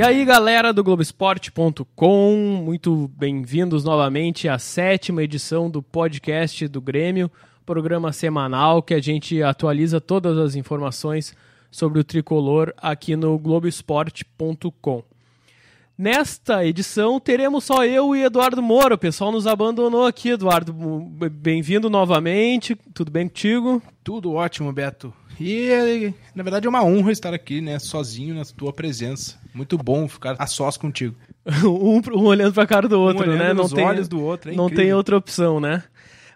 E aí, galera do Globoesporte.com, muito bem-vindos novamente à sétima edição do podcast do Grêmio, programa semanal que a gente atualiza todas as informações sobre o tricolor aqui no Globoesporte.com. Nesta edição teremos só eu e Eduardo Moura. O pessoal nos abandonou aqui, Eduardo. Bem-vindo novamente. Tudo bem contigo? Tudo ótimo, Beto. E na verdade é uma honra estar aqui, né, sozinho na tua presença. Muito bom ficar a sós contigo. um, um, olhando para a cara do outro, um né? Não tem olhos do outro, é Não incrível. tem outra opção, né?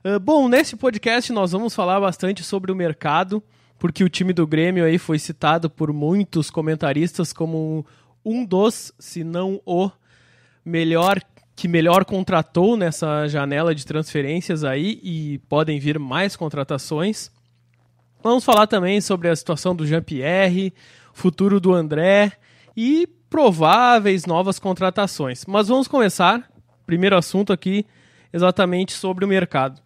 Uh, bom, nesse podcast nós vamos falar bastante sobre o mercado, porque o time do Grêmio aí foi citado por muitos comentaristas como um dos, se não o melhor que melhor contratou nessa janela de transferências aí e podem vir mais contratações. Vamos falar também sobre a situação do Jean-Pierre, futuro do André e prováveis novas contratações. Mas vamos começar, primeiro assunto aqui, exatamente sobre o mercado.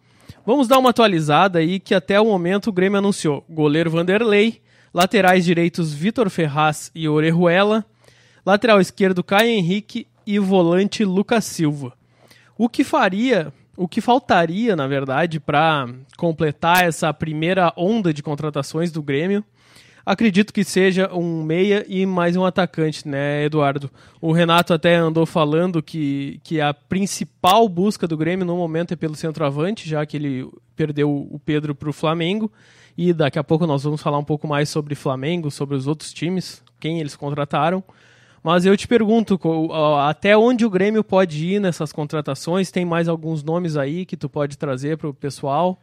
Vamos dar uma atualizada aí que até o momento o Grêmio anunciou goleiro Vanderlei, laterais direitos Vitor Ferraz e Orejuela, lateral esquerdo Caio Henrique e volante Lucas Silva. O que faria, o que faltaria, na verdade, para completar essa primeira onda de contratações do Grêmio, acredito que seja um meia e mais um atacante, né, Eduardo? O Renato até andou falando que, que a principal busca do Grêmio no momento é pelo centroavante, já que ele perdeu o Pedro para o Flamengo. E daqui a pouco nós vamos falar um pouco mais sobre Flamengo, sobre os outros times, quem eles contrataram. Mas eu te pergunto, até onde o Grêmio pode ir nessas contratações? Tem mais alguns nomes aí que tu pode trazer para o pessoal?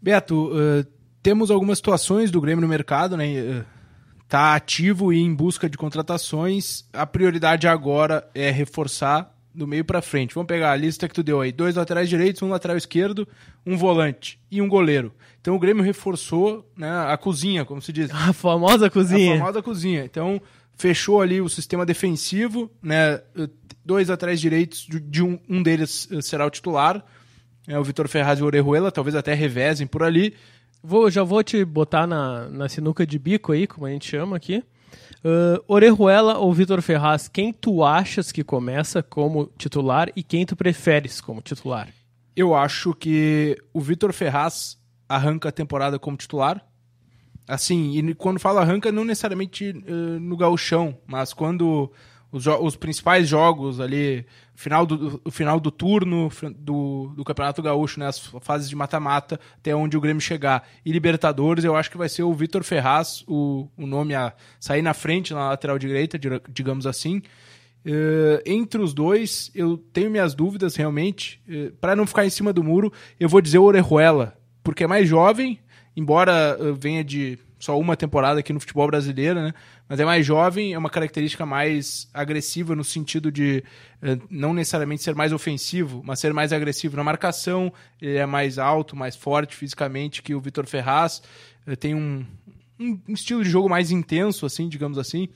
Beto, uh, temos algumas situações do Grêmio no mercado, né? Uh, tá ativo e em busca de contratações. A prioridade agora é reforçar do meio para frente. Vamos pegar a lista que tu deu aí: dois laterais direitos, um lateral esquerdo, um volante e um goleiro. Então o Grêmio reforçou né, a cozinha, como se diz. A famosa cozinha. A famosa cozinha. Então fechou ali o sistema defensivo, né? Dois laterais direitos, de um, um deles será o titular, é o Vitor Ferraz e o Orejuela, talvez até revezem por ali. Vou, já vou te botar na, na sinuca de bico aí, como a gente chama aqui. Uh, Orejuela ou Vitor Ferraz, quem tu achas que começa como titular e quem tu preferes como titular? Eu acho que o Vitor Ferraz arranca a temporada como titular. Assim, e quando falo arranca, não necessariamente uh, no gauchão, mas quando os, os, principais jogos ali, final do, o final do turno do, do Campeonato Gaúcho, né, as fases de mata-mata, até onde o Grêmio chegar, e Libertadores, eu acho que vai ser o Vitor Ferraz, o, o nome a sair na frente, na lateral direita, digamos assim. Uh, entre os dois, eu tenho minhas dúvidas realmente. Uh, Para não ficar em cima do muro, eu vou dizer o Orejuela, porque é mais jovem, embora uh, venha de só uma temporada aqui no futebol brasileiro, né? Mas é mais jovem, é uma característica mais agressiva no sentido de uh, não necessariamente ser mais ofensivo, mas ser mais agressivo na marcação. Ele é mais alto, mais forte fisicamente que o Vitor Ferraz. Uh, tem um, um, estilo de jogo mais intenso, assim, digamos assim.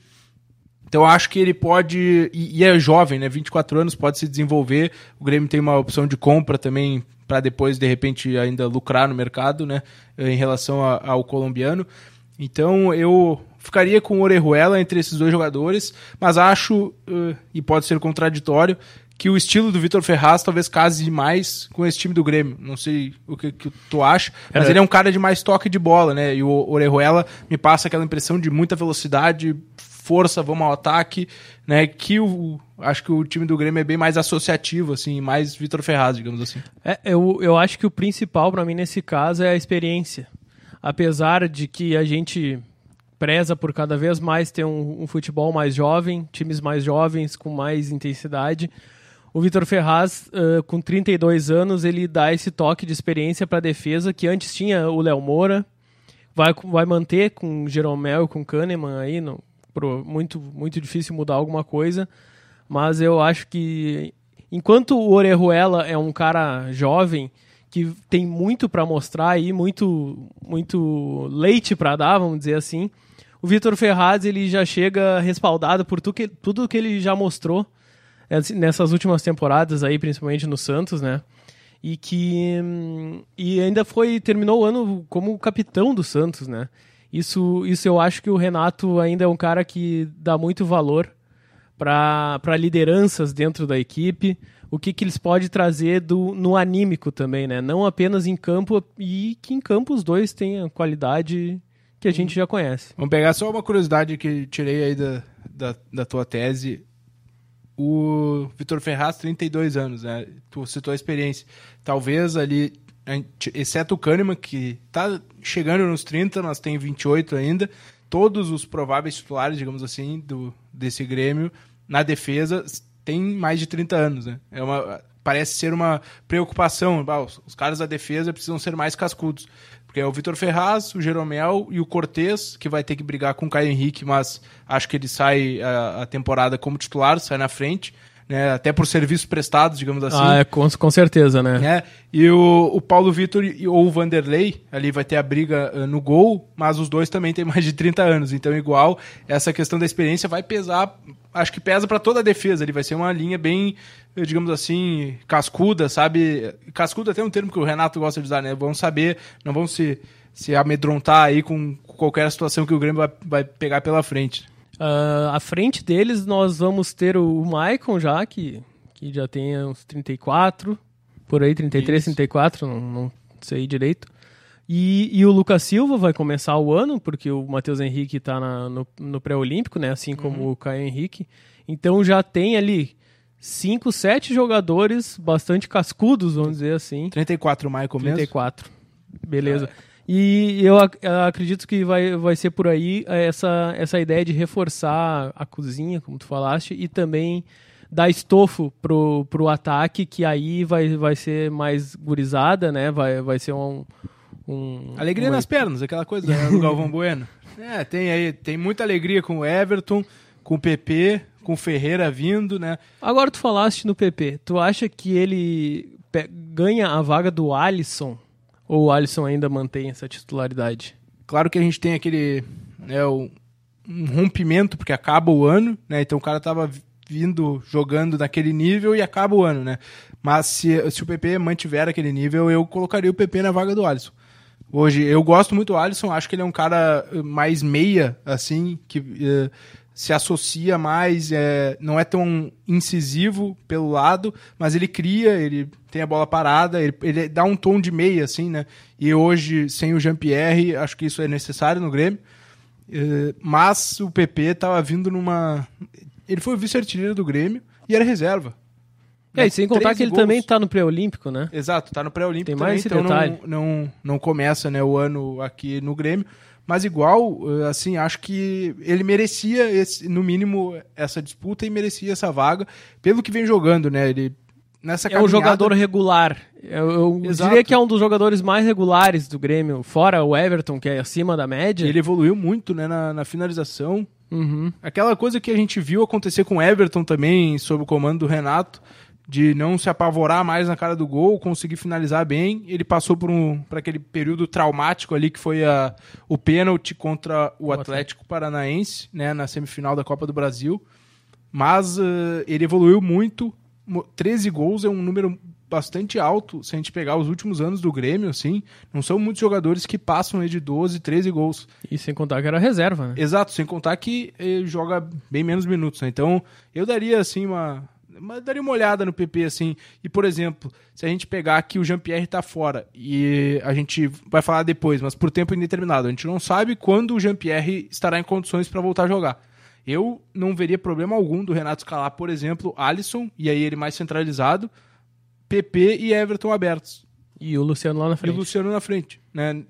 Então acho que ele pode. E, e é jovem, né? 24 anos, pode se desenvolver. O Grêmio tem uma opção de compra também para depois, de repente, ainda lucrar no mercado, né? Em relação a, ao colombiano. Então eu ficaria com o Orejuela entre esses dois jogadores, mas acho, uh, e pode ser contraditório, que o estilo do Vitor Ferraz talvez case mais com esse time do Grêmio. Não sei o que, que tu acha, mas é. ele é um cara de mais toque de bola, né? E o Orejuela me passa aquela impressão de muita velocidade, força, vamos ao ataque, né? Que o, acho que o time do Grêmio é bem mais associativo, assim, mais Vitor Ferraz, digamos assim. É, eu, eu acho que o principal para mim nesse caso é a experiência. Apesar de que a gente preza por cada vez mais ter um, um futebol mais jovem, times mais jovens com mais intensidade. O Vitor Ferraz, uh, com 32 anos, ele dá esse toque de experiência para a defesa que antes tinha o Léo Moura. Vai, vai manter com o Jeromel e com o Kahneman aí, no, muito, muito difícil mudar alguma coisa. Mas eu acho que enquanto o Orejuela é um cara jovem que tem muito para mostrar aí, muito, muito leite para dar, vamos dizer assim, o Vitor Ferraz ele já chega respaldado por tu que, tudo que ele já mostrou nessas últimas temporadas aí, principalmente no Santos, né? E que e ainda foi terminou o ano como capitão do Santos, né? Isso, isso eu acho que o Renato ainda é um cara que dá muito valor para lideranças dentro da equipe, o que, que eles podem trazer do, no anímico também, né? Não apenas em campo, e que em campo os dois a qualidade que a gente já conhece. Vamos pegar só uma curiosidade que tirei aí da, da, da tua tese. O Vitor Ferraz, 32 anos, né? Tu citou a experiência. Talvez ali, exceto o Kahneman, que tá chegando nos 30, mas tem 28 ainda, todos os prováveis titulares, digamos assim, do, desse Grêmio, na defesa, tem mais de 30 anos, né? É uma, parece ser uma preocupação. Os, os caras da defesa precisam ser mais cascudos. Porque é o Vitor Ferraz, o Jeromel e o Cortez, que vai ter que brigar com o Caio Henrique, mas acho que ele sai a, a temporada como titular, sai na frente. Né, até por serviços prestados, digamos assim. Ah, é, com, com certeza, né? É, e o, o Paulo Vitor ou o Vanderlei, ali vai ter a briga uh, no gol, mas os dois também têm mais de 30 anos, então igual, essa questão da experiência vai pesar, acho que pesa para toda a defesa, ele vai ser uma linha bem, digamos assim, cascuda, sabe? Cascuda até um termo que o Renato gosta de usar, né? Vão saber, não vão se, se amedrontar aí com qualquer situação que o Grêmio vai, vai pegar pela frente. Uh, à frente deles, nós vamos ter o Maicon já, que, que já tem uns 34, por aí, 33, Isso. 34, não, não sei direito. E, e, o Lucas Silva vai começar o ano, porque o Matheus Henrique está no, no pré-olímpico, né? Assim como uhum. o Caio Henrique. Então já tem ali 5, 7 jogadores bastante cascudos, vamos dizer assim. 34 o Michael 34. mesmo? Beleza. É. E eu, acredito que vai, vai ser por aí essa, essa ideia de reforçar a cozinha, como tu falaste, e também dar estofo pro, pro ataque, que aí vai, vai ser mais gurizada, né? Vai, vai ser um. um alegria nas pernas, aquela coisa né, do Galvão Bueno. É, tem aí, tem muita alegria com o Everton, com o PP, com o Ferreira vindo, né? Agora tu falaste no PP, tu acha que ele ganha a vaga do Alisson ou o Alisson ainda mantém essa titularidade? Claro que a gente tem aquele né, um rompimento, porque acaba o ano, né? Então o cara tava vindo jogando naquele nível e acaba o ano, né? Mas se, se o PP mantiver aquele nível, eu colocaria o PP na vaga do Alisson. Hoje, eu gosto muito do Alisson, acho que ele é um cara mais meia, assim, que uh, se associa mais, é, não é tão incisivo pelo lado, mas ele cria, ele tem a bola parada, ele, ele dá um tom de meia, assim, né? E hoje, sem o Jean-Pierre, acho que isso é necessário no Grêmio. É, mas o PP estava vindo numa. Ele foi o vice-artilheiro do Grêmio e era reserva. É, e sem contar que ele gols. também está no pré-olímpico, né? Exato, está no pré-olímpico Tem mais também, esse então. Não, não, não começa né, o ano aqui no Grêmio. Mas igual, eh, assim, acho que ele merecia, esse, no mínimo, essa disputa e merecia essa vaga pelo que vem jogando, né? Ele nessa É um jogador regular. Eu, eu diria que é um dos jogadores mais regulares do Grêmio, fora o Everton, que é acima da média. Ele evoluiu muito, né, na, na finalização. Uhum. Aquela coisa que a gente viu acontecer com o Everton também, sob o comando do Renato, de não se apavorar mais na cara do gol, conseguir finalizar bem. Ele passou por, um, por aquele período traumático ali que foi a, o pênalti contra o Atlético Paranaense, né, na semifinal da Copa do Brasil. Mas uh, ele evoluiu muito. 13 gols é um número bastante alto se a gente pegar os últimos anos do Grêmio, assim. Não são muitos jogadores que passam de 12, 13 gols. E sem contar que era reserva, né? Exato, sem contar que ele joga bem menos minutos, né? Então, eu daria, assim, uma, mas daria uma olhada no PP, assim. E, por exemplo, se a gente pegar que o Jean-Pierre tá fora, e a gente vai falar depois, mas por tempo indeterminado, a gente não sabe quando o Jean-Pierre estará em condições para voltar a jogar. Eu não veria problema algum do Renato escalar, por exemplo, Alisson, e aí ele mais centralizado, PP e Everton abertos. E o Luciano lá na frente. E o Luciano na frente. Né?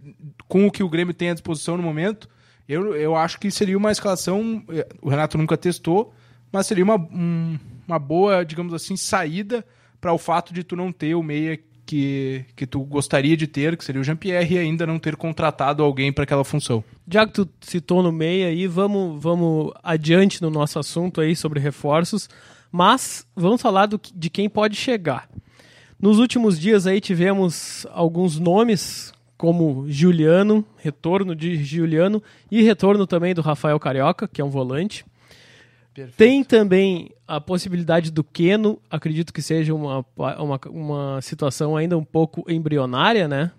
Com o que o Grêmio tem à disposição no momento, eu, eu acho que seria uma escalação. Eh, o Renato nunca testou, mas seria uma, um, uma boa, digamos assim, saída para o fato de tu não ter o meia que, que tu gostaria de ter, que seria o Jean-Pierre, e ainda não ter contratado alguém para aquela função. Já que tu citou no meia aí, vamos, vamos adiante no nosso assunto aí sobre reforços, mas vamos falar do, de quem pode chegar. Nos últimos dias aí tivemos alguns nomes, como Juliano, retorno de Juliano, e retorno também do Rafael Carioca, que é um volante. Perfeito. Tem também a possibilidade do Keno, acredito que seja uma, uma, uma situação ainda um pouco embrionária, né?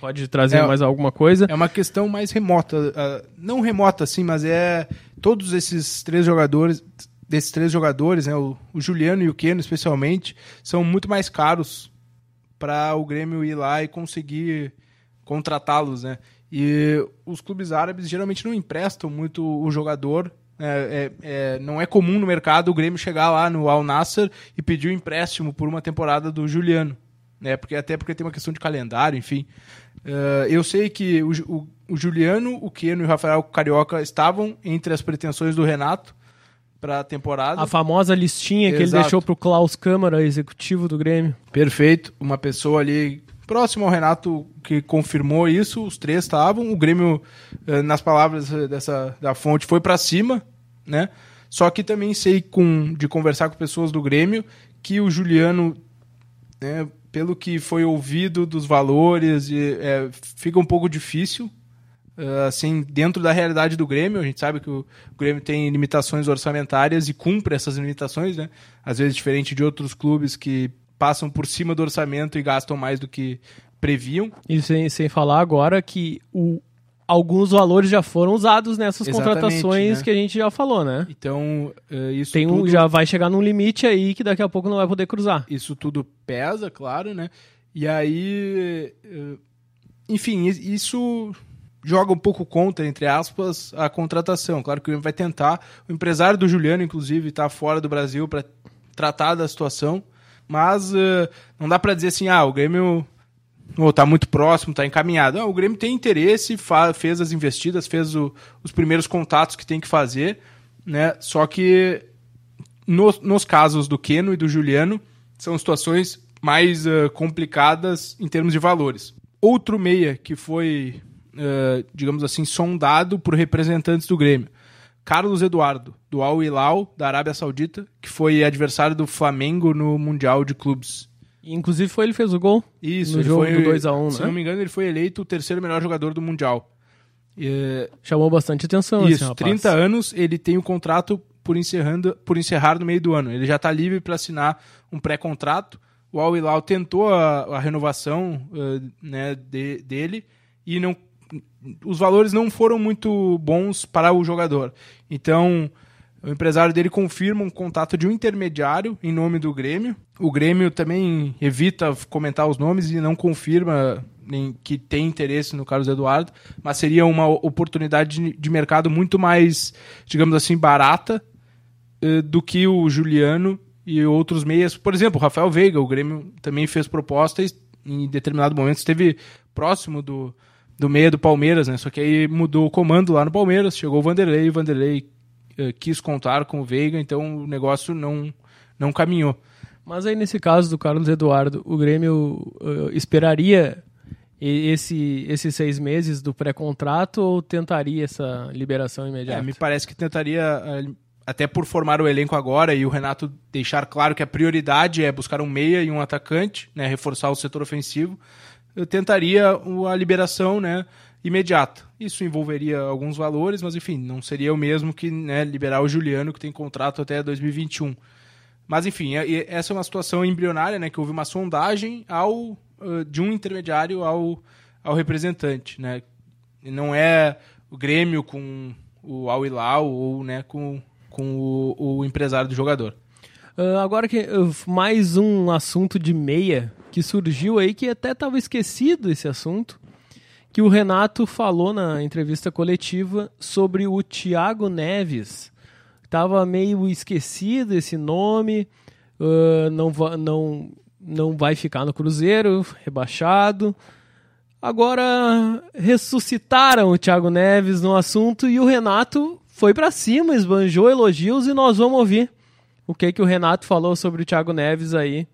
Pode trazer é, mais alguma coisa. É uma questão mais remota. Uh, não remota, assim, mas é. Todos esses três jogadores. desses três jogadores, né, o, o Juliano e o Keno especialmente, são muito mais caros para o Grêmio ir lá e conseguir contratá-los, né? E os clubes árabes geralmente não emprestam muito o jogador. É, é, é, não é comum no mercado o Grêmio chegar lá no Al Nasser e pedir o um empréstimo por uma temporada do Juliano. Né? Porque, até porque tem uma questão de calendário, enfim. Uh, eu sei que o, o, o, Juliano, o Keno e o Rafael Carioca estavam entre as pretensões do Renato para a temporada. A famosa listinha Exato. que ele deixou para o Klaus Câmara, executivo do Grêmio. Perfeito. Uma pessoa ali próximo ao Renato que confirmou isso, os três estavam. O Grêmio, eh, nas palavras dessa da fonte, foi para cima, né? Só que também sei com, de conversar com pessoas do Grêmio que o Juliano, né, pelo que foi ouvido dos valores, é, fica um pouco difícil. Eh, assim, dentro da realidade do Grêmio, a gente sabe que o Grêmio tem limitações orçamentárias e cumpre essas limitações, né? Às vezes diferente de outros clubes que passam por cima do orçamento e gastam mais do que previam. E sem, sem falar agora que o, alguns valores já foram usados nessas Exatamente, contratações né? que a gente já falou, né? Então, uh, isso Tem um, tudo... já vai chegar num limite aí que daqui a pouco não vai poder cruzar. Isso tudo pesa, claro, né? E aí, uh, enfim, isso joga um pouco contra, entre aspas, a contratação. Claro que o vai tentar. O empresário do Juliano, inclusive, está fora do Brasil para tratar da situação. Mas uh, não dá para dizer assim, ah, o Grêmio oh, tá muito próximo, tá encaminhado. Não, o Grêmio tem interesse, fez as investidas, fez o, os primeiros contatos que tem que fazer, né? Só que no, nos casos do Keno e do Juliano, são situações mais uh, complicadas em termos de valores. Outro meia que foi, uh, digamos assim, sondado por representantes do Grêmio Carlos Eduardo, do Al Hilal, da Arábia Saudita, que foi adversário do Flamengo no Mundial de Clubes. Inclusive foi ele fez o gol Isso, no jogo foi, do 2x1, um, Se né? não me engano, ele foi eleito o terceiro melhor jogador do Mundial. E, Chamou bastante atenção Isso, esse 30 anos, ele tem o um contrato por, encerrando, por encerrar no meio do ano. Ele já está livre para assinar um pré-contrato. O Al Hilal tentou a, a renovação uh, né, de, dele e não os valores não foram muito bons para o jogador. Então, o empresário dele confirma um contato de um intermediário em nome do Grêmio. O Grêmio também evita comentar os nomes e não confirma nem que tem interesse no Carlos Eduardo, mas seria uma oportunidade de mercado muito mais, digamos assim, barata eh, do que o Juliano e outros meias. Por exemplo, o Rafael Veiga, o Grêmio também fez propostas em determinado momento esteve próximo do, do meia do Palmeiras, né? Só que aí mudou o comando lá no Palmeiras, chegou o Vanderlei, o Vanderlei uh, quis contar com o Veiga, então o negócio não, não caminhou. Mas aí nesse caso do Carlos Eduardo, o Grêmio uh, esperaria esse, esses seis meses do pré-contrato ou tentaria essa liberação imediata? É, me parece que tentaria, eh, até por formar o elenco agora e o Renato deixar claro que a prioridade é buscar um meia e um atacante, né, reforçar o setor ofensivo eu tentaria a liberação né, imediata. Isso envolveria alguns valores, mas enfim, não seria o mesmo que né, liberar o Juliano, que tem contrato até 2021. Mas enfim, é, essa é uma situação embrionária, né, que houve uma sondagem ao, de um intermediário ao, ao representante. Né? Não é o Grêmio com o Al Hilal ou né, com, com o, o empresário do jogador. Uh, agora que uh, mais um assunto de meia que surgiu aí, que até estava esquecido esse assunto, que o Renato falou na entrevista coletiva sobre o Thiago Neves. Tava meio esquecido esse nome, uh, não, não, não vai ficar no Cruzeiro, rebaixado. Agora ressuscitaram o Thiago Neves no assunto e o Renato foi para cima, esbanjou elogios e nós vamos ouvir o que que o Renato falou sobre o Thiago Neves aí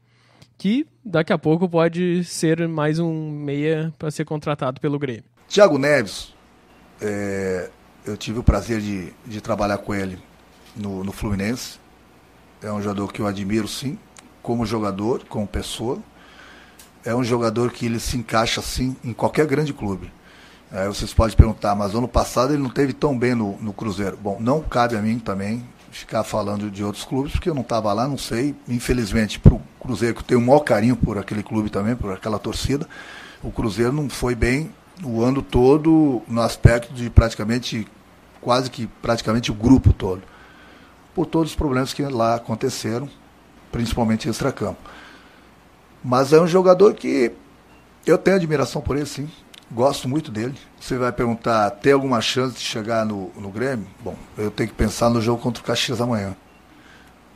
que daqui a pouco pode ser mais um meia para ser contratado pelo Grêmio. Thiago Neves, é, eu tive o prazer de, de trabalhar com ele no, no Fluminense. É um jogador que eu admiro, sim, como jogador, como pessoa. É um jogador que ele se encaixa, sim, em qualquer grande clube. Aí vocês podem perguntar, mas ano passado ele não teve tão bem no, no Cruzeiro. Bom, não cabe a mim também ficar falando de outros clubes, porque eu não estava lá, não sei. Infelizmente, para o Cruzeiro, que eu tenho o maior carinho por aquele clube também, por aquela torcida, o Cruzeiro não foi bem o ano todo no aspecto de praticamente, quase que praticamente o grupo todo. por todos os problemas que lá aconteceram, principalmente extra-campo. Mas é um jogador que eu tenho admiração por ele, sim. Gosto muito dele. Você vai perguntar, tem alguma chance de chegar no, no Grêmio? Bom, eu tenho que pensar no jogo contra o Caxias amanhã.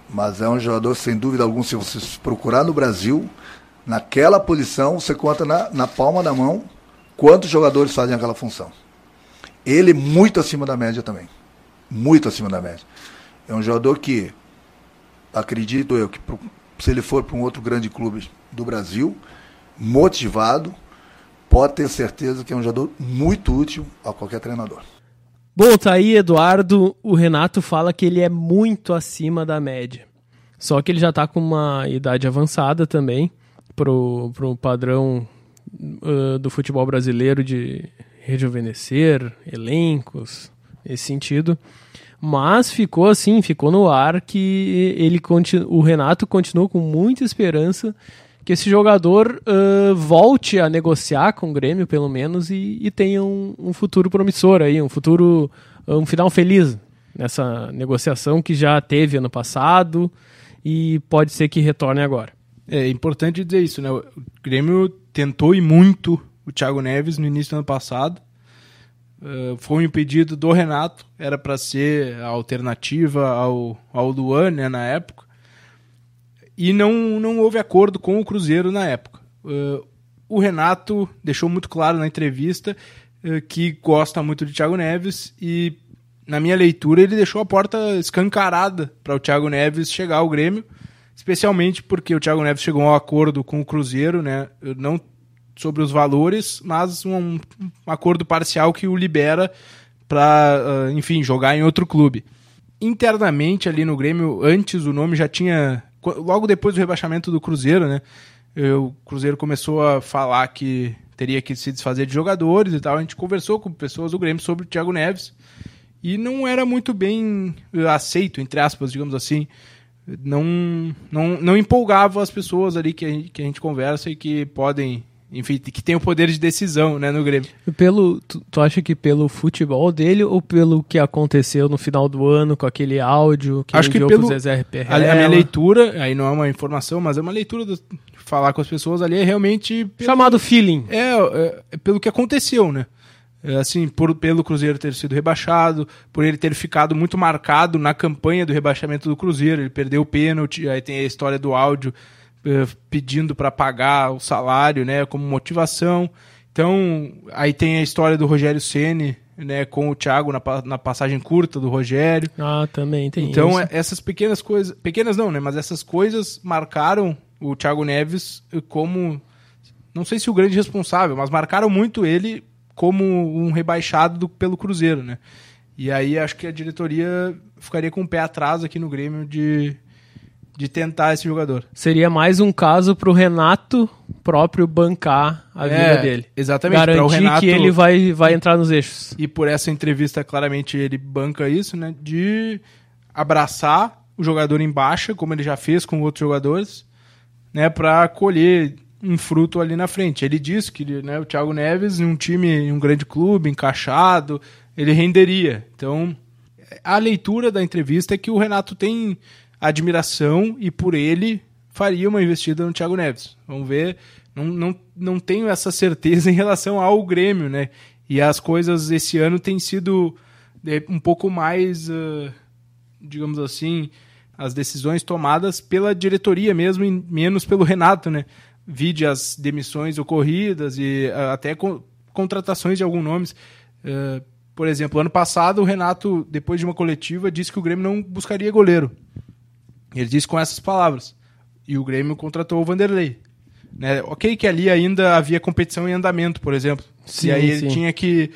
Mas é um jogador, sem dúvida alguma, se você procurar no Brasil, naquela posição, você conta na, na palma da mão quantos jogadores fazem aquela função. Ele muito acima da média também. Muito acima da média. É um jogador que, acredito eu, que se ele for para um outro grande clube do Brasil, motivado, pode ter certeza que é um jogador muito útil a qualquer treinador. Bom, tá aí, Eduardo. O Renato fala que ele é muito acima da média. Só que ele já tá com uma idade avançada também, pro, pro padrão uh, do futebol brasileiro de rejuvenescer elencos, nesse sentido. Mas ficou assim, ficou no ar que ele o Renato continuou com muita esperança que esse jogador uh, volte a negociar com o Grêmio, pelo menos, e, e tenha um, um, futuro promissor aí, um futuro, um final feliz nessa negociação que já teve ano passado e pode ser que retorne agora. É importante dizer isso, né? O Grêmio tentou e muito o Thiago Neves no início do ano passado. Uh, foi um pedido do Renato, era para ser a alternativa ao, ao Luan, né, na época e não, não houve acordo com o Cruzeiro na época. Uh, o Renato deixou muito claro na entrevista uh, que gosta muito de Thiago Neves e, na minha leitura, ele deixou a porta escancarada para o Thiago Neves chegar ao Grêmio, especialmente porque o Thiago Neves chegou a um acordo com o Cruzeiro, né? não sobre os valores, mas um, um acordo parcial que o libera para, uh, enfim, jogar em outro clube. Internamente ali no Grêmio, antes o nome já tinha logo depois do rebaixamento do Cruzeiro, né? O Cruzeiro começou a falar que teria que se desfazer de jogadores e tal. A gente conversou com pessoas do Grêmio sobre o Thiago Neves e não era muito bem aceito, entre aspas, digamos assim. Não, não, não empolgava as pessoas ali que a, gente, que a gente conversa e que podem enfim, que tem o poder de decisão, né, no Grêmio. Pelo, tu, tu, acha que pelo futebol dele ou pelo que aconteceu no final do ano com aquele áudio que Acho que pelo Zezé a, a minha leitura, aí não é uma informação, mas é uma leitura de falar com as pessoas ali é realmente pelo, chamado feeling. É, é, é, pelo que aconteceu, né? É, assim, por, pelo Cruzeiro ter sido rebaixado, por ele ter ficado muito marcado na campanha do rebaixamento do Cruzeiro, ele perdeu o pênalti, aí tem a história do áudio pedindo para pagar o salário, né, como motivação. Então, aí tem a história do Rogério Ceni, né, com o Thiago na, na passagem curta do Rogério. Ah, também tem Então, isso. É, essas pequenas coisas, pequenas não, né, mas essas coisas marcaram o Thiago Neves como não sei se o grande responsável, mas marcaram muito ele como um rebaixado do, pelo Cruzeiro, né? E aí acho que a diretoria ficaria com o pé atrás aqui no Grêmio de de tentar esse jogador. Seria mais um caso pro Renato próprio bancar a é, vida dele. Exatamente. Garantir o Renato, que ele vai, vai entrar nos eixos. E por essa entrevista, claramente, ele banca isso, né? De abraçar o jogador em baixa, como ele já fez com outros jogadores, né? Pra colher um fruto ali na frente. Ele disse que né, o Thiago Neves, em um time, em um grande clube, encaixado, ele renderia. Então, a leitura da entrevista é que o Renato tem admiração e por ele faria uma investida no Thiago Neves. Vamos ver. Não, não, não tenho essa certeza em relação ao Grêmio, né? E as coisas esse ano têm sido é, um pouco mais, uh, digamos assim, as decisões tomadas pela diretoria mesmo e menos pelo Renato, né? Vide as demissões ocorridas e uh, até co contratações de alguns nomes. Uh, por exemplo, ano passado o Renato, depois de uma coletiva, disse que o Grêmio não buscaria goleiro. Ele disse com essas palavras. E o Grêmio contratou o Vanderlei. Né? Ok que ali ainda havia competição em andamento, por exemplo. Sim, e aí sim. ele tinha que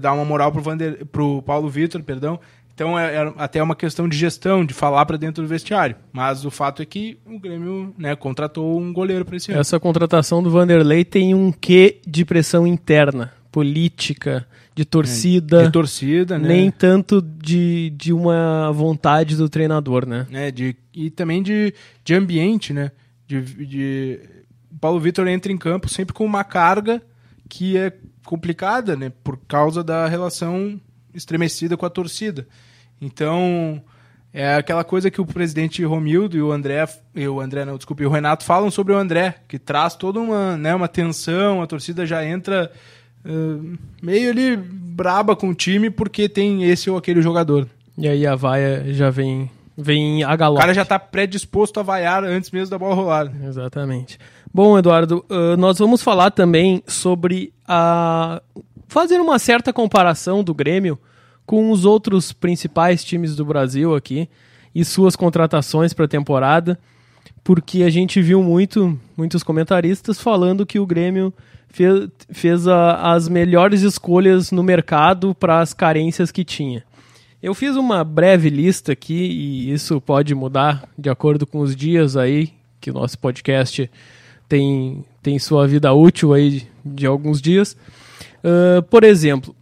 dar uma moral pro, Vander, pro Paulo Vitor, perdão. Então é, é até uma questão de gestão, de falar para dentro do vestiário. Mas o fato é que o Grêmio né, contratou um goleiro para esse ano. Essa contratação do Vanderlei tem um quê de pressão interna, política, de torcida. De torcida, né? Nem tanto de, de uma vontade do treinador, né? É, de, e também de, de ambiente, né? De, de, o Paulo Vitor entra em campo sempre com uma carga que é complicada, né? Por causa da relação estremecida com a torcida. Então, É aquela coisa que o presidente Romildo e o André, e o André não, desculpe, o Renato falam sobre o André, que traz toda uma, né, uma tensão, a torcida já entra meio ali braba com o time porque tem esse ou aquele jogador. E aí a vaia já vem, vem a O galope. cara já tá predisposto a vaiar antes mesmo da bola rolar. Exatamente. Bom, Eduardo, uh, nós vamos falar também sobre a. fazer uma certa comparação do Grêmio com os outros principais times do Brasil aqui e suas contratações para a temporada, porque a gente viu muito, muitos comentaristas falando que o Grêmio fez, fez a- as melhores escolhas no mercado para as carências que tinha. Eu fiz uma breve lista aqui e isso pode mudar de acordo com os dias aí que o nosso podcast tem, tem sua vida útil aí de, de alguns dias. Ah, por exemplo,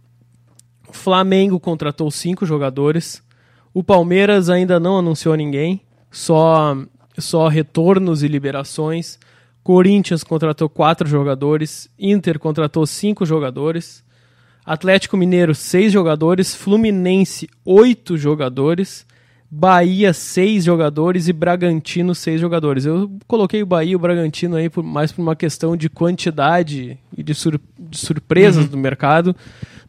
o Flamengo contratou cinco jogadores. O Palmeiras ainda não anunciou ninguém, só, só retornos e liberações. Corinthians contratou quatro jogadores. Inter contratou cinco jogadores. Atlético Mineiro, seis jogadores. Fluminense, oito jogadores. Bahia, seis jogadores. E Bragantino, seis jogadores. Eu coloquei o Bahia e o Bragantino aí por, mais por uma questão de quantidade e de, sur- de surpresas do mercado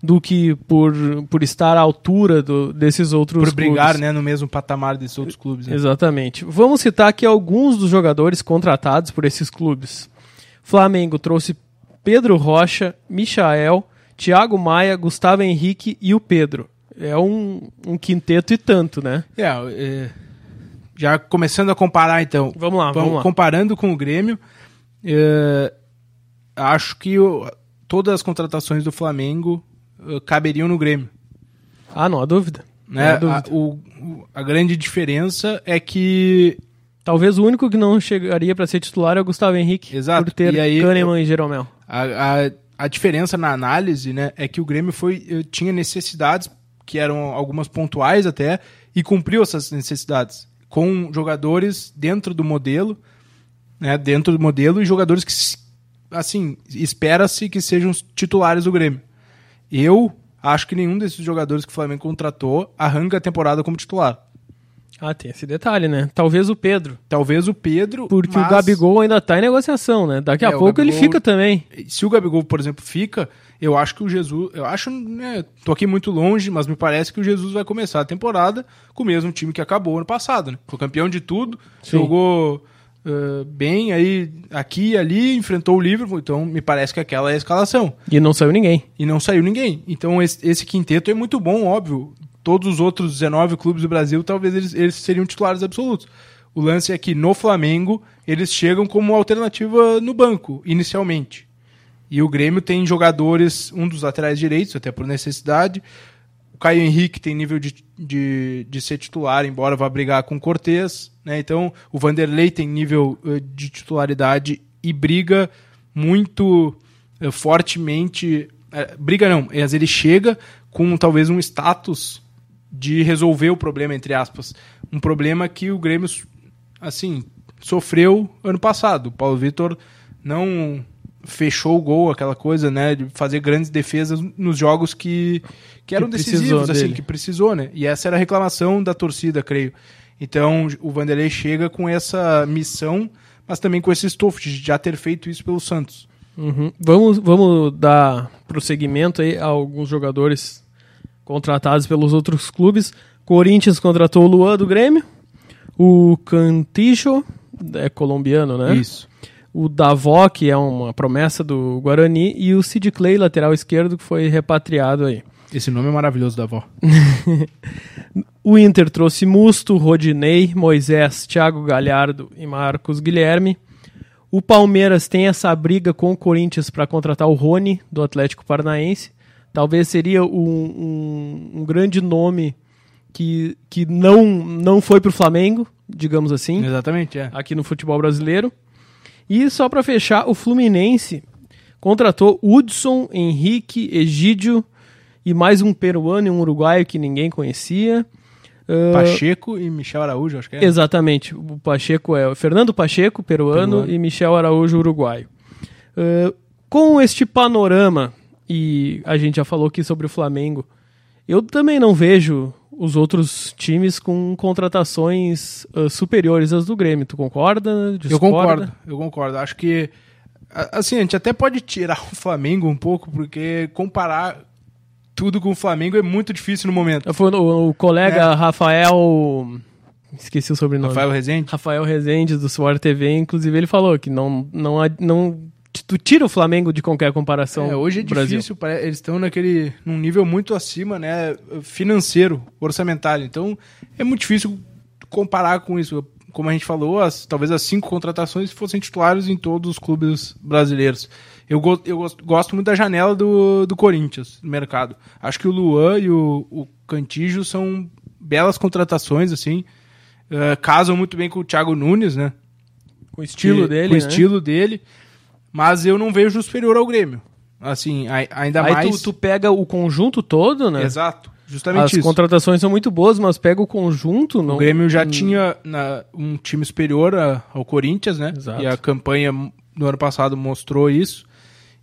do que por, por estar à altura do- desses outros Por brigar, clubes. né, no mesmo patamar desses outros clubes. né? Exatamente. Vamos citar aqui alguns dos jogadores contratados por esses clubes. Flamengo trouxe Pedro Rocha, Michael, Thiago Maia, Gustavo Henrique e o Pedro. É um, um quinteto e tanto, né? É, é, já começando a comparar então, Vamos lá, vamos lá. comparando com o Grêmio, é, acho que todas as contratações do Flamengo caberiam no Grêmio. Ah, não há dúvida. Não Né? há A, dúvida. o- o- a grande diferença é que Talvez o único que não chegaria para ser titular é o Gustavo Henrique, Exato. por ter E aí, Kahneman e Jeromel. a, a, a diferença na análise né, é que o Grêmio foi, eh, tinha necessidades que eram algumas pontuais até e cumpriu essas necessidades com jogadores dentro do modelo, né, dentro do modelo e jogadores que assim espera-se que sejam titulares do Grêmio. Eu acho que nenhum desses jogadores que o Flamengo contratou arranca a temporada como titular. Ah, tem esse detalhe, né? Talvez o Pedro. Talvez o Pedro, Porque o mas- Gabigol ainda tá em negociação, né? Daqui a É, o pouco ele Gabigol- fica também. se o Gabigol, por exemplo, fica, eu acho que o Jesus. Eu acho, né? Tô aqui muito longe, mas me parece que o Jesus vai começar a temporada com o mesmo time que acabou ano passado, né? Foi campeão de tudo, Sim. jogou bem aí, aqui e ali, enfrentou o Liverpool, então me parece que aquela é a escalação. E não saiu ninguém. E não saiu ninguém. Então esse, esse quinteto é muito bom, óbvio. Todos os outros 19 clubes do Brasil, talvez eles, eles seriam titulares absolutos. O lance é que no Flamengo, eles chegam como alternativa no banco, inicialmente. E o Grêmio tem jogadores, um dos laterais direitos, até por necessidade. O Caio Henrique tem nível de, de, de ser titular, embora vá brigar com o Cortez. Né? Então, o Vanderlei tem nível eh, de titularidade e briga muito eh, fortemente. eh, briga não, mas ele chega com talvez um status de resolver o problema, entre aspas. Um problema que o Grêmio, assim, sofreu ano passado. O Paulo Vitor não fechou o gol, aquela coisa, né, de fazer grandes defesas nos jogos que, que eram precisou decisivos, assim, dele. que precisou, né? E essa era a reclamação da torcida, creio. Então, o Vanderlei chega com essa missão, mas também com esse estofo de já ter feito isso pelo Santos. Uhum. Vamos, vamos dar prosseguimento aí a alguns jogadores contratados pelos outros clubes. Corinthians contratou o Luan do Grêmio. O Cantijo, é colombiano, né? Isso. O Davó, que é uma promessa do Guarani. E o Sid Clay, lateral esquerdo, que foi repatriado aí. Esse nome é maravilhoso da avó. O Inter trouxe Musto, Rodinei, Moisés, Thiago Galhardo e Marcos Guilherme. O Palmeiras tem essa briga com o Corinthians para contratar o Rony, do Atlético Paranaense. Talvez seria um, um- um grande nome que, que não, não foi para o Flamengo, digamos assim Exatamente, é. aqui no futebol brasileiro. E só para fechar, o Fluminense contratou Hudson, Henrique, Egídio e mais um peruano e um uruguaio que ninguém conhecia. Ah, Pacheco e Michel Araújo, acho que é. Exatamente. O Pacheco é o Fernando Pacheco, peruano, Peruano. e Michel Araújo, uruguaio. Ah, com este panorama, e a gente já falou aqui sobre o Flamengo, eu também não vejo os outros times com contratações uh, superiores às do Grêmio. Tu concorda? Discorda? Eu concordo, eu concordo. Acho que assim, a gente até pode tirar o Flamengo um pouco, porque comparar tudo com o Flamengo é muito difícil no momento. Foi o, o colega É. Rafael. Esqueci o sobrenome. Rafael Rezende. Rafael Rezende, do Sport TV, inclusive, ele falou que não, não, há- não. Tu tira o Flamengo de qualquer comparação. É, hoje é difícil, eles estão naquele num nível muito acima, né, financeiro, orçamentário. Então, é muito difícil comparar com isso. Como a gente falou, as, talvez as cinco contratações fossem titulares em todos os clubes brasileiros. Eu, go- eu gosto, gosto muito da janela do, do Corinthians no mercado. Acho que o Luan e o, o Cantígio são belas contratações, assim. Eh, casam muito bem com o Thiago Nunes, né? Com o estilo que- dele. Com o né? estilo dele. Mas eu não vejo superior ao Grêmio. Assim, ai- ainda Aí mais. tu, tu pega o conjunto todo, né? Exato. Justamente As isso. contratações são muito boas, mas pega o conjunto. Não... O Grêmio já tinha na- um time superior a- ao Corinthians, né? Exato. E a campanha no ano passado mostrou isso.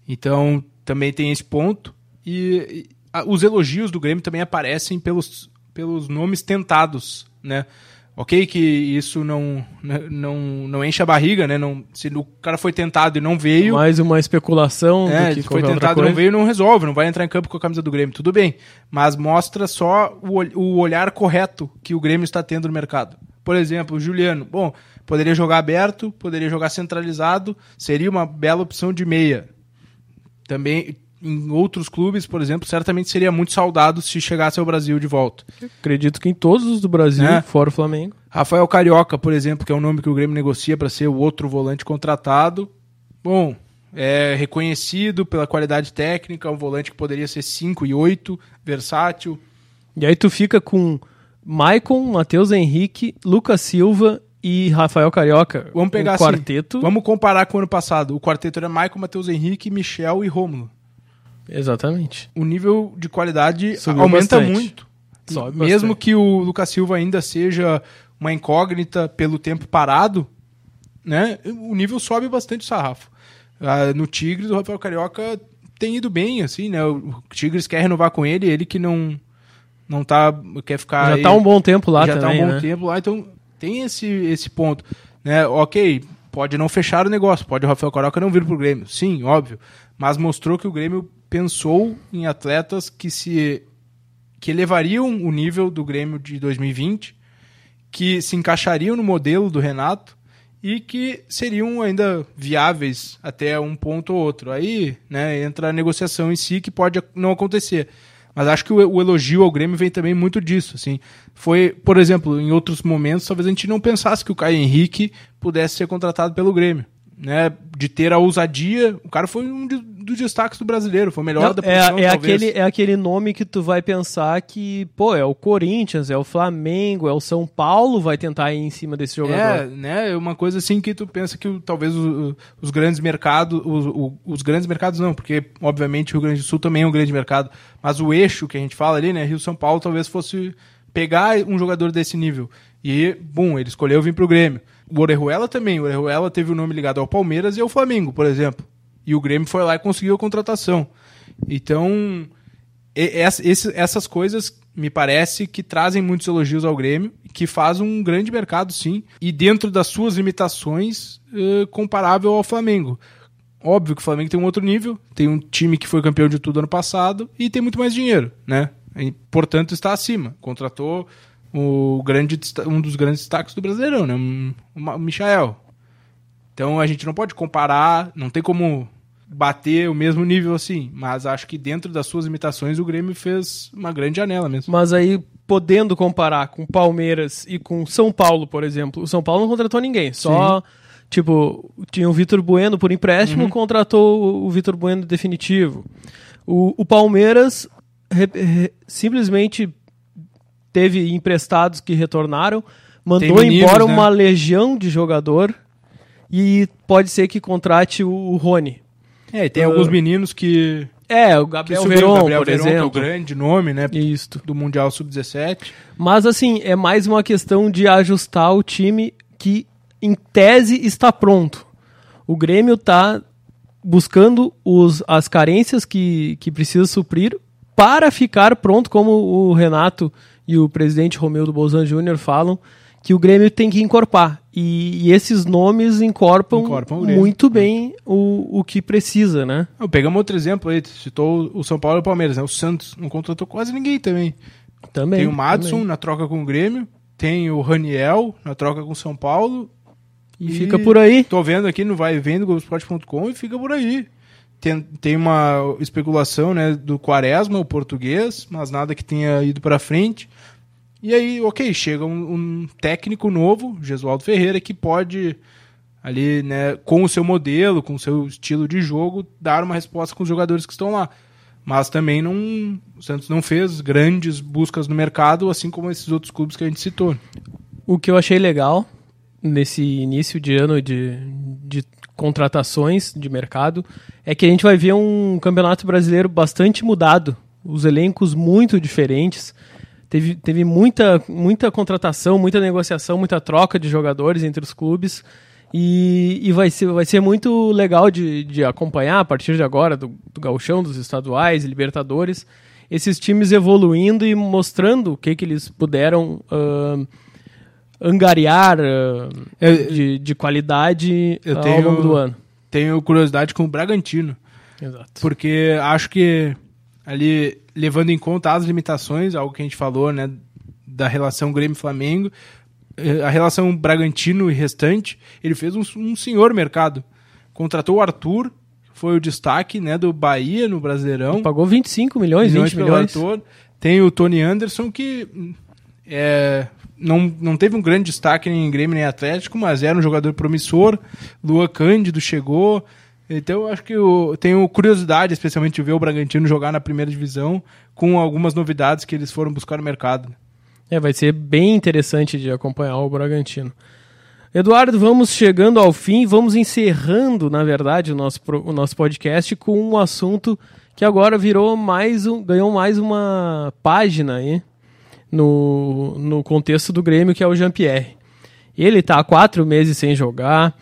Então, também tem esse ponto. E, e, a- os elogios do Grêmio também aparecem pelos, pelos nomes tentados, né? Ok que isso não, né, não, não enche a barriga, né? Não, se o cara foi tentado e não veio... Mais uma especulação É, do que se foi tentado e não veio, não resolve, não vai entrar em campo com a camisa do Grêmio, tudo bem. Mas mostra só o, o olhar correto que o Grêmio está tendo no mercado. Por exemplo, o Juliano, bom, poderia jogar aberto, poderia jogar centralizado, seria uma bela opção de meia. Também em outros clubes, por exemplo, certamente seria muito saudado se chegasse ao Brasil de volta. Acredito que em todos os do Brasil, É. fora o Flamengo. Rafael Carioca, por exemplo, que é o nome que o Grêmio negocia para ser o outro volante contratado. Bom, é reconhecido pela qualidade técnica, um volante que poderia ser 5 e 8, versátil. E aí tu fica com Maicon, Matheus Henrique, Lucas Silva e Rafael Carioca. Vamos pegar um assim, quarteto. Vamos comparar com o ano passado. O quarteto era Maicon, Matheus Henrique, Michel e Rômulo. Exatamente. O nível de qualidade Subiu aumenta bastante. muito. Sobe Mesmo bastante. que o Lucas Silva ainda seja uma incógnita pelo tempo parado, né? O nível sobe bastante o sarrafo. Ah, no Tigres, o Rafael Carioca tem ido bem, assim, né? O Tigres quer renovar com ele, ele que não não tá quer ficar Já tá um bom tempo lá já também, tá um bom né? tempo lá, então tem esse, esse ponto. Né? Ok, pode não fechar o negócio, pode o Rafael Carioca não vir pro Grêmio, sim, óbvio. Mas mostrou que o Grêmio pensou em atletas que se que elevariam o nível do Grêmio de 2020, que se encaixariam no modelo do Renato e que seriam ainda viáveis até um ponto ou outro. Aí né, entra a negociação em si que pode não acontecer. Mas acho que o, elogio ao Grêmio vem também muito disso. Assim. Foi, por exemplo, em outros momentos, talvez a gente não pensasse que o Caio Henrique pudesse ser contratado pelo Grêmio. Né, de ter a ousadia, o cara foi um dos destaques do brasileiro, foi o melhor Não, da posição, é, é, talvez. aquele, é aquele nome que tu vai pensar que, pô, é o Corinthians, é o Flamengo, é o São Paulo vai tentar ir em cima desse É, jogador. né? É uma coisa assim que tu pensa que talvez o- o- os grandes mercados, os, os grandes mercados não, porque obviamente o Rio Grande do Sul também é um grande mercado, mas o eixo que a gente fala ali, né, Rio São Paulo, talvez fosse pegar um jogador desse nível. E, bom, ele escolheu vir pro Grêmio. O Orejuela também, o Orejuela teve o nome ligado ao Palmeiras e ao Flamengo, por exemplo. E o Grêmio foi lá e conseguiu a contratação. Então, essas coisas me parece que trazem muitos elogios ao Grêmio, que faz um grande mercado, sim, e dentro das suas limitações, eh, comparável ao Flamengo. Óbvio que o Flamengo tem um outro nível, tem um time que foi campeão de tudo ano passado e tem muito mais dinheiro, né? E, portanto, está acima. Contratou o grande, um dos grandes destaques do Brasileirão, né? O Michael. Então a gente não pode comparar, não tem como bater o mesmo nível assim, mas acho que dentro das suas limitações o Grêmio fez uma grande janela mesmo. Mas aí, podendo comparar com Palmeiras e com São Paulo, por exemplo, o São Paulo não contratou ninguém, só. Tipo, tinha o Vitor Bueno por empréstimo, Uhum. contratou o- o Vitor Bueno definitivo. O, o Palmeiras re- re- simplesmente teve emprestados que retornaram, mandou meninos, embora né? uma legião de jogador e pode ser que contrate o, o Rony. É, e tem Ah. alguns meninos que, É, o que Gabriel subiram, Veron, Gabriel por Veron, que é o exemplo. grande nome, né, Isto. do Mundial Sub-17. Mas assim, é mais uma questão de ajustar o time que, em tese, está pronto. O Grêmio está buscando os, as carências que, que precisa suprir para ficar pronto, como o Renato e o presidente Romeu do Bolzan Júnior falam que o Grêmio tem que encorpar. E, e esses nomes o Grêmio. muito bem o, o que precisa, né? Não, pegamos outro exemplo aí, citou o São Paulo e o Palmeiras, né? O Santos não contratou quase ninguém também. Também. tem o Madison também. na troca com o Grêmio, tem o Raniel na troca com o São Paulo. E fica por aí. Tô vendo aqui no Vai Vendo, Globoesporte.com e fica por aí. Tem, tem uma especulação né, do Quaresma, o português, mas nada que tenha ido pra frente. E aí, ok, chega um, um técnico novo, Gesualdo Ferreira, que pode, ali, né, com o seu modelo, com o seu estilo de jogo, dar uma resposta com os jogadores que estão lá. Mas também não, o Santos não fez grandes buscas no mercado, assim como esses outros clubes que a gente citou. O que eu achei legal nesse início de ano de, de contratações de mercado é que a gente vai ver um campeonato brasileiro bastante mudado, os elencos muito diferentes. Teve, teve muita, muita contratação, muita negociação, muita troca de jogadores entre os clubes. E, e vai, ser, vai ser muito legal de, de acompanhar a partir de agora, do, do gauchão, dos estaduais, Libertadores, esses times evoluindo e mostrando o que, que eles puderam ahn, angariar ah, Eu- de, de qualidade eu ao tenho- longo do ano. Tenho curiosidade com o Bragantino. Exato. Porque acho que ali, levando em conta as limitações, algo que a gente falou, né, da relação Grêmio-Flamengo, eh, a relação Bragantino e restante, ele fez um, um senhor mercado. Contratou o Arthur, foi o destaque, né, do Bahia no Brasileirão. Pagou 25 milhões, 20 pelo milhões. Arthur. Tem o Tony Anderson, que é, não, não teve um grande destaque nem em Grêmio nem Atlético, mas era um jogador promissor. Lua Cândido chegou. Então eu acho que eu tenho curiosidade, especialmente, de ver o Bragantino jogar na primeira divisão, com algumas novidades que eles foram buscar no mercado. É, vai ser bem interessante de acompanhar o Bragantino. Eduardo, vamos chegando ao fim, vamos encerrando, na verdade, o nosso, o nosso podcast com um assunto que agora virou mais um, ganhou mais uma página aí no, no contexto do Grêmio, que é o Jean-Pierre. Ele está há quatro meses sem jogar.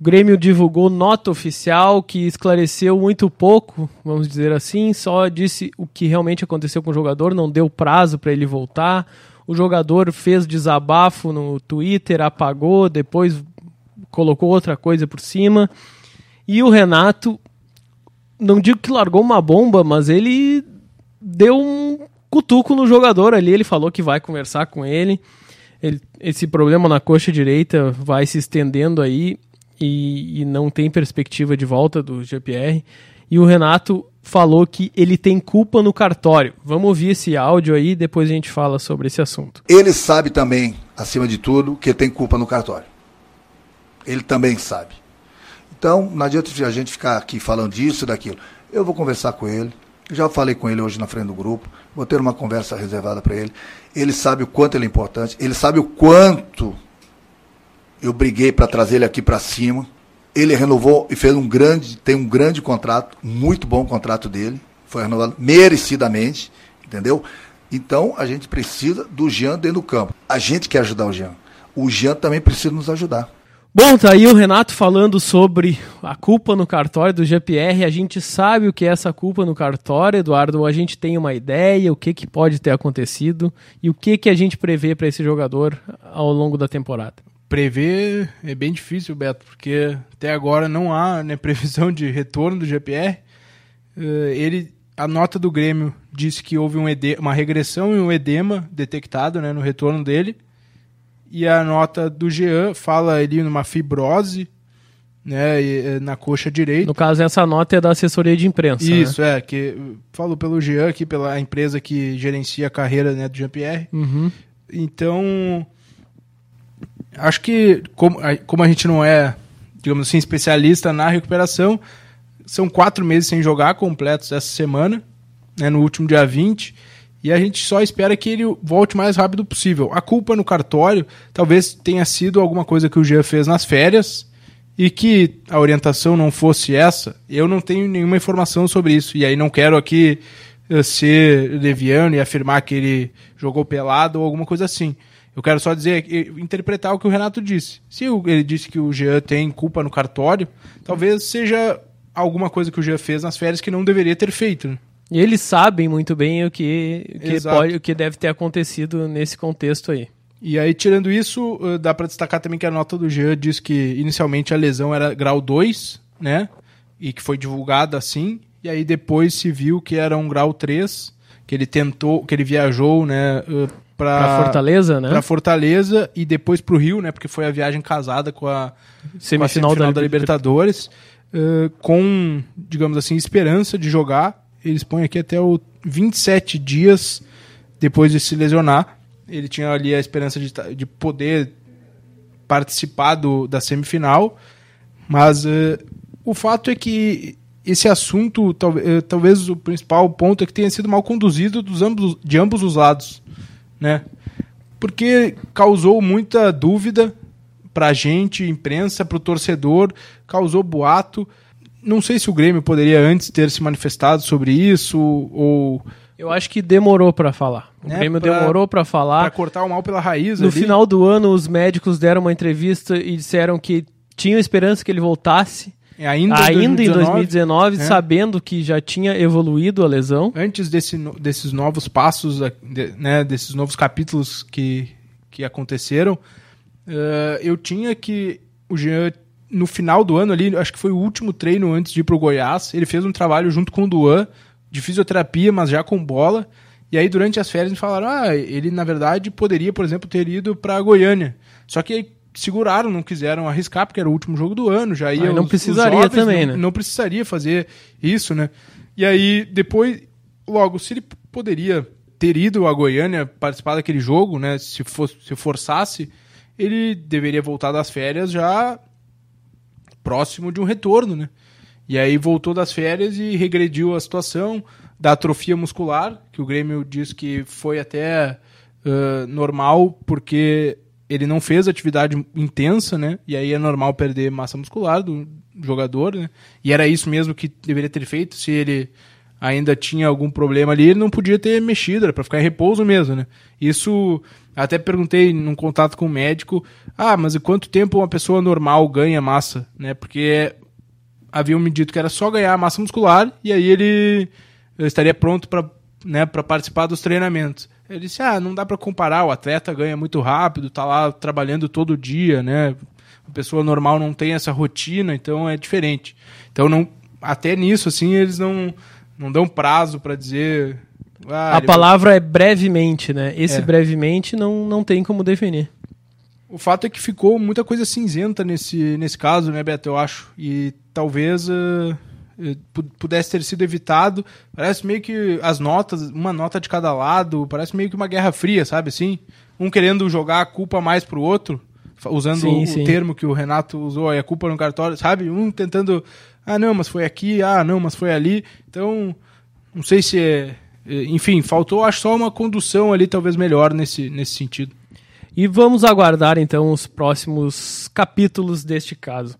O Grêmio divulgou nota oficial que esclareceu muito pouco, vamos dizer assim, só disse o que realmente aconteceu com o jogador, não deu prazo para ele voltar. O jogador fez desabafo no Twitter, apagou, depois colocou outra coisa por cima. E o Renato, não digo que largou uma bomba, mas ele deu um cutuco no jogador ali. Ele falou que vai conversar com ele. Ele- esse problema na coxa direita vai se estendendo aí e, e não tem perspectiva de volta do GPR. E o Renato falou que ele tem culpa no cartório. Vamos ouvir esse áudio aí, depois a gente fala sobre esse assunto. Ele sabe também, acima de tudo, que tem culpa no cartório. Ele também sabe. Então, não adianta a gente ficar aqui falando disso e daquilo. Eu vou conversar com ele. Já falei com ele hoje na frente do grupo. Vou ter uma conversa reservada para ele. Ele sabe o quanto ele é importante. Ele sabe o quanto eu briguei para trazer ele aqui para cima. Ele renovou e fez um grande, tem um grande contrato, muito bom contrato dele. Foi renovado merecidamente, entendeu? Então a gente precisa do Jean dentro do campo. A gente quer ajudar o Jean. O Jean também precisa nos ajudar. Bom, tá aí o Renato falando sobre a culpa no cartório do GPR. A gente sabe o que é essa culpa no cartório, Eduardo. A gente tem uma ideia, o que, que pode ter acontecido e o que, que a gente prevê para esse jogador ao longo da temporada. Prever é bem difícil, Beto, porque até agora não há né, previsão de retorno do GPR. Eh, ele, a nota do Grêmio disse que houve um ede- uma regressão e um edema detectado né, no retorno dele. E a nota do Jean fala ali numa fibrose né, eh, na coxa direita. No caso, essa nota é da assessoria de imprensa. né? Isso, é, que falou pelo Jean aqui, pela empresa que gerencia a carreira né, do Jean-Pierre. Uhum. Então, acho que como a, como a gente não é, digamos assim, especialista na recuperação, são quatro meses sem jogar completos essa semana, né, no último dia 20, e a gente só espera que ele volte o mais rápido possível. A culpa no cartório talvez tenha sido alguma coisa que o Jean fez nas férias e que a orientação não fosse essa. Eu não tenho nenhuma informação sobre isso, e aí não quero aqui eh, ser leviano e afirmar que ele jogou pelado ou alguma coisa assim. Eu quero só dizer, interpretar o que o Renato disse. Se ele disse que o Jean tem culpa no cartório, talvez seja alguma coisa que o Jean fez nas férias que não deveria ter feito. né? E eles sabem muito bem o que, o que, pode, o que deve ter acontecido nesse contexto aí. E aí, tirando isso, uh, dá pra destacar também que a nota do Jean diz que inicialmente a lesão era grau 2, né? E que foi divulgada assim. E aí depois se viu que era um grau 3, que ele tentou, que ele viajou, né? Pra Fortaleza, né? pra Fortaleza e depois pro Rio, né? Porque foi a viagem casada com a, com a Semifinal, semifinal da, da, Libertadores, uh, com, digamos assim, esperança de jogar. Eles põem aqui até o 27 dias depois de se lesionar. Ele tinha ali a esperança de, de poder participar do, da semifinal, mas uh, o fato é que esse assunto, tal- eh, talvez o principal ponto é que tenha sido mal conduzido dos ambos, de ambos os lados, né? Porque causou muita dúvida pra gente, imprensa, pro torcedor, causou boato. Não sei se o Grêmio poderia antes ter se manifestado sobre isso ou Eu acho que demorou pra falar. O Né, Grêmio pra- demorou para falar. cortar o mal pela raiz No ali. final do ano, os médicos deram uma entrevista e disseram que tinham esperança que ele voltasse É ainda, ainda em 2019, 2019, né? sabendo que já tinha evoluído a lesão. antes desse, desses novos passos, né, desses novos capítulos que, que aconteceram, eh, eu tinha que o Jean, no final do ano ali, acho que foi o último treino antes de ir pro Goiás, ele fez um trabalho junto com o Duan, de fisioterapia, mas já com bola, e aí durante as férias me falaram, ah, ele na verdade poderia, por exemplo, ter ido pra Goiânia, só que aí seguraram, não quiseram arriscar, porque era o último jogo do ano, já ia Ah, não os- os precisaria jovens, também, não- né? não precisaria fazer isso, né? E aí, depois, logo, se ele poderia ter ido a Goiânia participar daquele jogo, né? Se, fosse, se forçasse, ele deveria voltar das férias já próximo de um retorno, né? E aí voltou das férias e regrediu a situação da atrofia muscular, que o Grêmio diz que foi até ãh, normal, porque ele não fez atividade intensa, né? E aí é normal perder massa muscular do jogador, né? E era isso mesmo que deveria ter feito se ele ainda tinha algum problema ali, ele não podia ter mexido, era para ficar em repouso mesmo, né? Isso até perguntei num contato com o médico, ah, mas quanto tempo uma pessoa normal ganha massa, né? Porque haviam me dito que era só ganhar massa muscular e aí ele estaria pronto para né, pra participar dos treinamentos. Ele disse: "Ah, não dá para comparar, o atleta ganha muito rápido, tá lá trabalhando todo dia, né? A pessoa normal não tem essa rotina, então é diferente. Então não até nisso assim eles não não dão prazo para dizer ah, a ele vai- palavra é brevemente, né? Esse É. brevemente não, não tem como definir. O fato é que ficou muita coisa cinzenta nesse, nesse caso, né, Beto? Eu acho. E talvez pu- pudesse ter sido evitado. Parece meio que as notas, uma nota de cada lado, parece meio que uma guerra fria, sabe assim? Um querendo jogar a culpa mais pro outro, usando Sim, o, sim. termo que o Renato usou, é a culpa no cartório, sabe? Um tentando, ah, não, mas foi aqui, ah, não, mas foi ali. Então, não sei se é. eh, Enfim, faltou, acho, só uma condução ali, talvez melhor nesse, nesse sentido. E vamos aguardar então os próximos capítulos deste caso.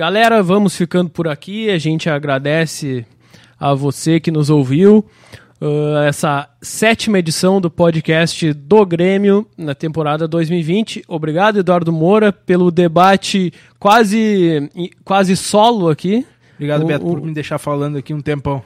Galera, vamos ficando por aqui. A gente agradece a você que nos ouviu. Uh, essa sétima edição do podcast do Grêmio na temporada 2020. Obrigado, Eduardo Moura, pelo debate quase, quase solo aqui. Obrigado, O- Beto, por o- me deixar falando aqui um tempão.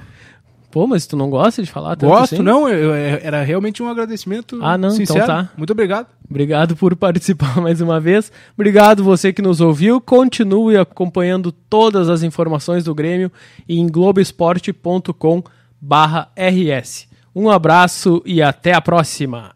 Pô, mas tu não gosta de falar tanto Gosto, assim? não, eu- eu- era realmente um agradecimento Ah, não, então sincero. tá. Muito obrigado. Obrigado por participar mais uma vez. Obrigado você que nos ouviu. Continue acompanhando todas as informações do Grêmio em globesport.com/rs. Um abraço e até a próxima.